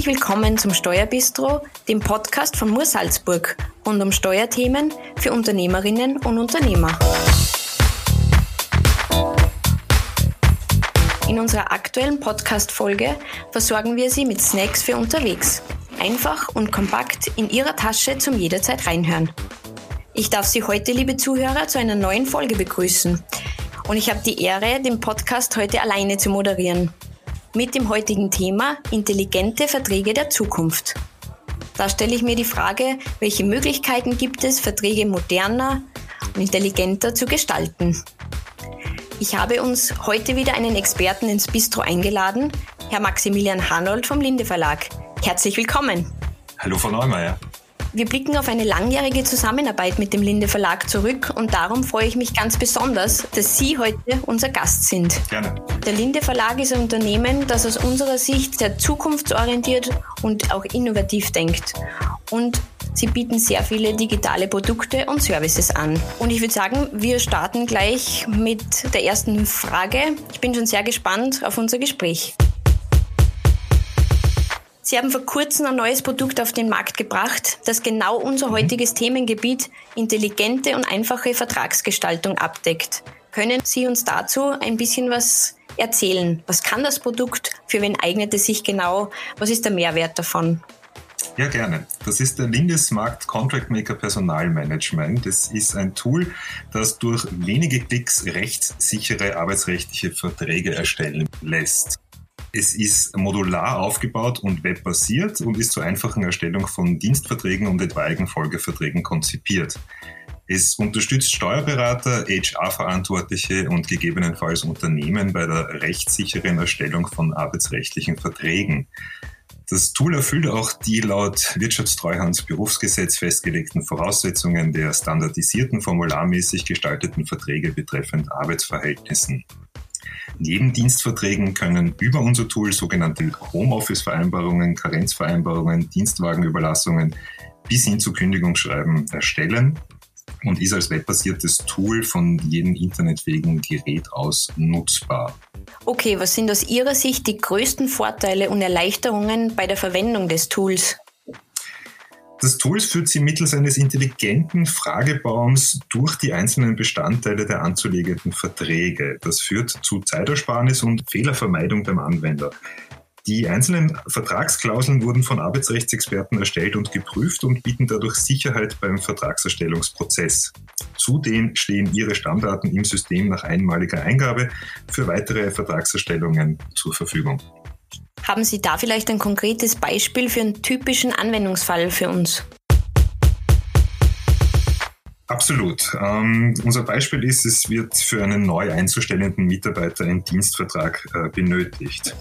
Herzlich willkommen zum Steuerbistro, dem Podcast von Mur Salzburg rund um Steuerthemen für Unternehmerinnen und Unternehmer. In unserer aktuellen Podcast-Folge versorgen wir Sie mit Snacks für unterwegs. Einfach und kompakt in Ihrer Tasche zum jederzeit reinhören. Ich darf Sie heute, liebe Zuhörer, zu einer neuen Folge begrüßen. Und ich habe die Ehre, den Podcast heute alleine zu moderieren mit dem heutigen Thema intelligente Verträge der Zukunft. Da stelle ich mir die Frage, welche Möglichkeiten gibt es, Verträge moderner und intelligenter zu gestalten. Ich habe uns heute wieder einen Experten ins Bistro eingeladen, Herr Maximilian Hanold vom Linde Verlag. Herzlich willkommen. Hallo, Frau Neumeier. Wir blicken auf eine langjährige Zusammenarbeit mit dem Linde Verlag zurück und darum freue ich mich ganz besonders, dass Sie heute unser Gast sind. Gerne. Der Linde Verlag ist ein Unternehmen, das aus unserer Sicht sehr zukunftsorientiert und auch innovativ denkt. Und Sie bieten sehr viele digitale Produkte und Services an. Und ich würde sagen, wir starten gleich mit der ersten Frage. Ich bin schon sehr gespannt auf unser Gespräch. Sie haben vor kurzem ein neues Produkt auf den Markt gebracht, das genau unser mhm. heutiges Themengebiet intelligente und einfache Vertragsgestaltung abdeckt. Können Sie uns dazu ein bisschen was erzählen? Was kann das Produkt? Für wen eignet es sich genau? Was ist der Mehrwert davon? Ja, gerne. Das ist der Lindesmarkt Contract Maker Personalmanagement. Das ist ein Tool, das durch wenige Klicks rechtssichere arbeitsrechtliche Verträge erstellen lässt. Es ist modular aufgebaut und webbasiert und ist zur einfachen Erstellung von Dienstverträgen und etwaigen Folgeverträgen konzipiert. Es unterstützt Steuerberater, HR-Verantwortliche und gegebenenfalls Unternehmen bei der rechtssicheren Erstellung von arbeitsrechtlichen Verträgen. Das Tool erfüllt auch die laut Wirtschaftstreuhandsberufsgesetz festgelegten Voraussetzungen der standardisierten formularmäßig gestalteten Verträge betreffend Arbeitsverhältnissen. Neben Dienstverträgen können über unser Tool sogenannte Homeoffice-Vereinbarungen, Karenzvereinbarungen, Dienstwagenüberlassungen bis hin zu Kündigungsschreiben erstellen und ist als webbasiertes Tool von jedem internetfähigen Gerät aus nutzbar. Okay, was sind aus Ihrer Sicht die größten Vorteile und Erleichterungen bei der Verwendung des Tools? Das Tool führt Sie mittels eines intelligenten Fragebaums durch die einzelnen Bestandteile der anzulegenden Verträge. Das führt zu Zeitersparnis und Fehlervermeidung beim Anwender. Die einzelnen Vertragsklauseln wurden von Arbeitsrechtsexperten erstellt und geprüft und bieten dadurch Sicherheit beim Vertragserstellungsprozess. Zudem stehen Ihre Stammdaten im System nach einmaliger Eingabe für weitere Vertragserstellungen zur Verfügung. Haben Sie da vielleicht ein konkretes Beispiel für einen typischen Anwendungsfall für uns? Absolut. Ähm, unser Beispiel ist, es wird für einen neu einzustellenden Mitarbeiter ein Dienstvertrag äh, benötigt.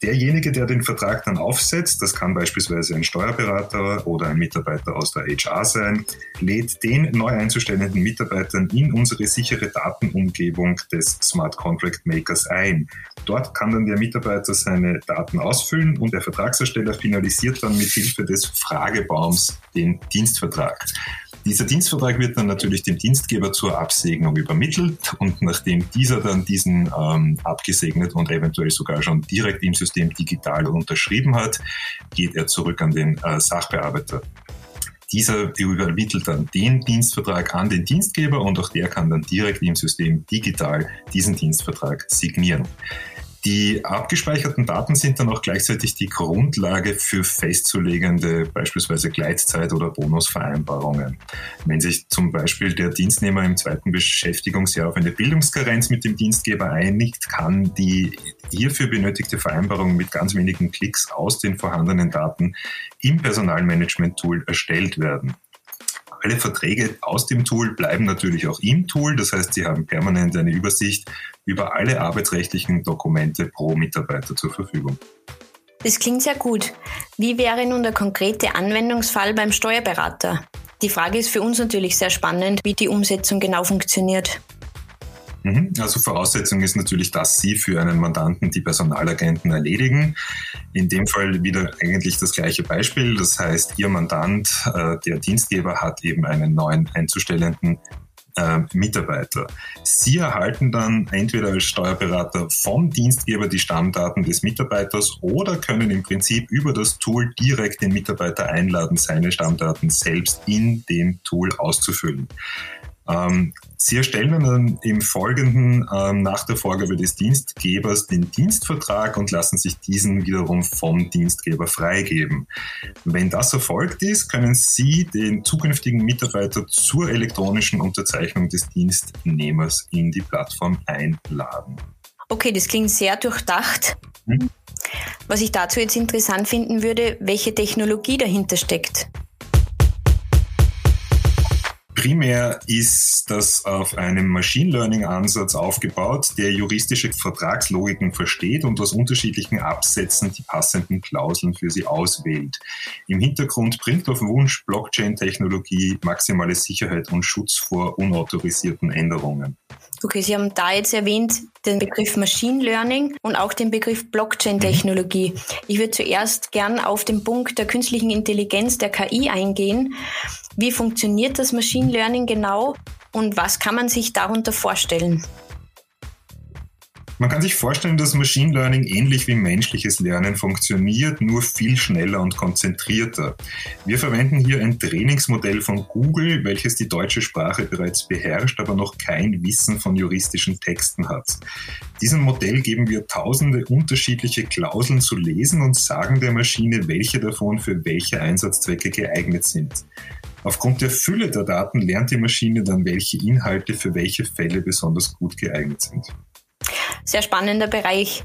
Derjenige, der den Vertrag dann aufsetzt, das kann beispielsweise ein Steuerberater oder ein Mitarbeiter aus der HR sein, lädt den neu einzustellenden Mitarbeitern in unsere sichere Datenumgebung des Smart Contract Makers ein. Dort kann dann der Mitarbeiter seine Daten ausfüllen und der Vertragsersteller finalisiert dann mit Hilfe des Fragebaums den Dienstvertrag. Dieser Dienstvertrag wird dann natürlich dem Dienstgeber zur Absegnung übermittelt und nachdem dieser dann diesen ähm, abgesegnet und eventuell sogar schon direkt im System digital unterschrieben hat, geht er zurück an den äh, Sachbearbeiter. Dieser übermittelt dann den Dienstvertrag an den Dienstgeber und auch der kann dann direkt im System digital diesen Dienstvertrag signieren. Die abgespeicherten Daten sind dann auch gleichzeitig die Grundlage für festzulegende beispielsweise Gleitzeit- oder Bonusvereinbarungen. Wenn sich zum Beispiel der Dienstnehmer im zweiten Beschäftigungsjahr auf eine Bildungskarenz mit dem Dienstgeber einigt, kann die hierfür benötigte Vereinbarung mit ganz wenigen Klicks aus den vorhandenen Daten im Personalmanagement-Tool erstellt werden alle Verträge aus dem Tool bleiben natürlich auch im Tool. Das heißt, Sie haben permanent eine Übersicht über alle arbeitsrechtlichen Dokumente pro Mitarbeiter zur Verfügung. Das klingt sehr gut. Wie wäre nun der konkrete Anwendungsfall beim Steuerberater? Die Frage ist für uns natürlich sehr spannend, wie die Umsetzung genau funktioniert. Mhm. Also Voraussetzung ist natürlich, dass Sie für einen Mandanten die Personalagenten erledigen. In dem Fall wieder eigentlich das gleiche Beispiel. Das heißt, Ihr Mandant, äh, der Dienstgeber, hat eben einen neuen einzustellenden äh, Mitarbeiter. Sie erhalten dann entweder als Steuerberater vom Dienstgeber die Stammdaten des Mitarbeiters oder können im Prinzip über das Tool direkt den Mitarbeiter einladen, seine Stammdaten selbst in dem Tool auszufüllen. Ähm, Sie erstellen dann im Folgenden ähm, nach der Vorgabe des Dienstgebers den Dienstvertrag und lassen sich diesen wiederum vom Dienstgeber freigeben. Wenn das erfolgt ist, können Sie den zukünftigen Mitarbeiter zur elektronischen Unterzeichnung des Dienstnehmers in die Plattform einladen. Okay, das klingt sehr durchdacht. Hm? Was ich dazu jetzt interessant finden würde, welche Technologie dahinter steckt. Primär ist das auf einem Machine Learning Ansatz aufgebaut, der juristische Vertragslogiken versteht und aus unterschiedlichen Absätzen die passenden Klauseln für sie auswählt. Im Hintergrund bringt auf Wunsch Blockchain-Technologie maximale Sicherheit und Schutz vor unautorisierten Änderungen. Okay, Sie haben da jetzt erwähnt den Begriff Machine Learning und auch den Begriff Blockchain-Technologie. Ich würde zuerst gern auf den Punkt der künstlichen Intelligenz, der KI eingehen. Wie funktioniert das Machine Learning genau und was kann man sich darunter vorstellen? Man kann sich vorstellen, dass Machine Learning ähnlich wie menschliches Lernen funktioniert, nur viel schneller und konzentrierter. Wir verwenden hier ein Trainingsmodell von Google, welches die deutsche Sprache bereits beherrscht, aber noch kein Wissen von juristischen Texten hat. Diesem Modell geben wir tausende unterschiedliche Klauseln zu lesen und sagen der Maschine, welche davon für welche Einsatzzwecke geeignet sind. Aufgrund der Fülle der Daten lernt die Maschine dann, welche Inhalte für welche Fälle besonders gut geeignet sind sehr spannender Bereich.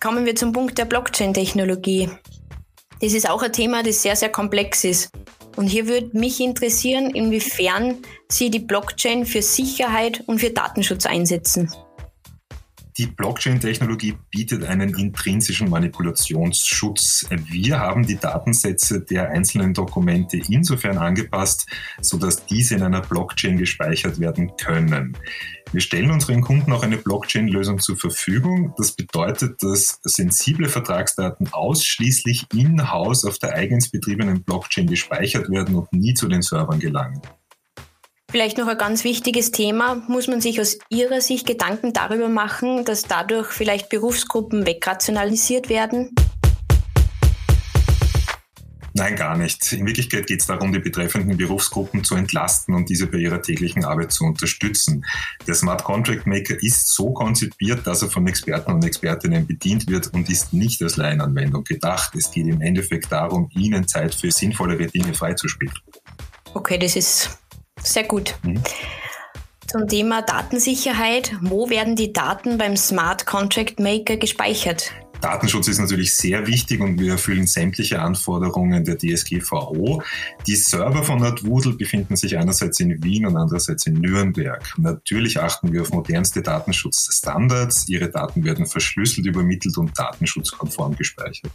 Kommen wir zum Punkt der Blockchain-Technologie. Das ist auch ein Thema, das sehr, sehr komplex ist. Und hier würde mich interessieren, inwiefern Sie die Blockchain für Sicherheit und für Datenschutz einsetzen. Die Blockchain-Technologie bietet einen intrinsischen Manipulationsschutz. Wir haben die Datensätze der einzelnen Dokumente insofern angepasst, sodass diese in einer Blockchain gespeichert werden können. Wir stellen unseren Kunden auch eine Blockchain-Lösung zur Verfügung. Das bedeutet, dass sensible Vertragsdaten ausschließlich in-house auf der eigens betriebenen Blockchain gespeichert werden und nie zu den Servern gelangen. Vielleicht noch ein ganz wichtiges Thema. Muss man sich aus Ihrer Sicht Gedanken darüber machen, dass dadurch vielleicht Berufsgruppen wegrationalisiert werden? Nein, gar nicht. In Wirklichkeit geht es darum, die betreffenden Berufsgruppen zu entlasten und diese bei ihrer täglichen Arbeit zu unterstützen. Der Smart Contract Maker ist so konzipiert, dass er von Experten und Expertinnen bedient wird und ist nicht als Laienanwendung gedacht. Es geht im Endeffekt darum, ihnen Zeit für sinnvollere Dinge freizuspielen. Okay, das ist sehr gut. Mhm. Zum Thema Datensicherheit. Wo werden die Daten beim Smart Contract Maker gespeichert? Datenschutz ist natürlich sehr wichtig und wir erfüllen sämtliche Anforderungen der DSGVO. Die Server von NetWoodle befinden sich einerseits in Wien und andererseits in Nürnberg. Natürlich achten wir auf modernste Datenschutzstandards. Ihre Daten werden verschlüsselt übermittelt und datenschutzkonform gespeichert.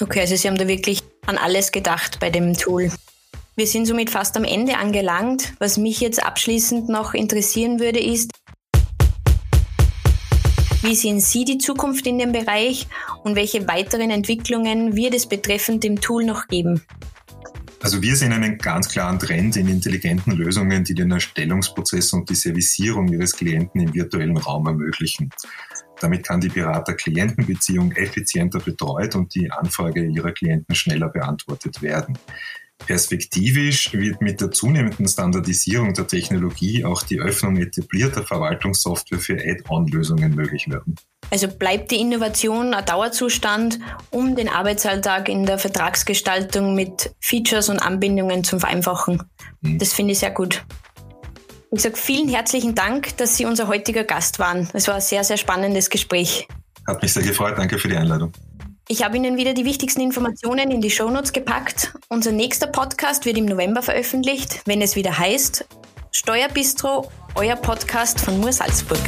Okay, also Sie haben da wirklich an alles gedacht bei dem Tool. Wir sind somit fast am Ende angelangt. Was mich jetzt abschließend noch interessieren würde, ist, wie sehen Sie die Zukunft in dem Bereich und welche weiteren Entwicklungen wird es betreffend dem Tool noch geben? Also wir sehen einen ganz klaren Trend in intelligenten Lösungen, die den Erstellungsprozess und die Servicierung ihres Klienten im virtuellen Raum ermöglichen. Damit kann die Berater-Klienten-Beziehung effizienter betreut und die Anfrage ihrer Klienten schneller beantwortet werden. Perspektivisch wird mit der zunehmenden Standardisierung der Technologie auch die Öffnung etablierter Verwaltungssoftware für Add-on-Lösungen möglich werden. Also bleibt die Innovation ein Dauerzustand, um den Arbeitsalltag in der Vertragsgestaltung mit Features und Anbindungen zu vereinfachen. Mhm. Das finde ich sehr gut. Ich sage vielen herzlichen Dank, dass Sie unser heutiger Gast waren. Es war ein sehr, sehr spannendes Gespräch. Hat mich sehr gefreut. Danke für die Einladung. Ich habe Ihnen wieder die wichtigsten Informationen in die Shownotes gepackt. Unser nächster Podcast wird im November veröffentlicht, wenn es wieder heißt Steuerbistro, euer Podcast von Mur Salzburg.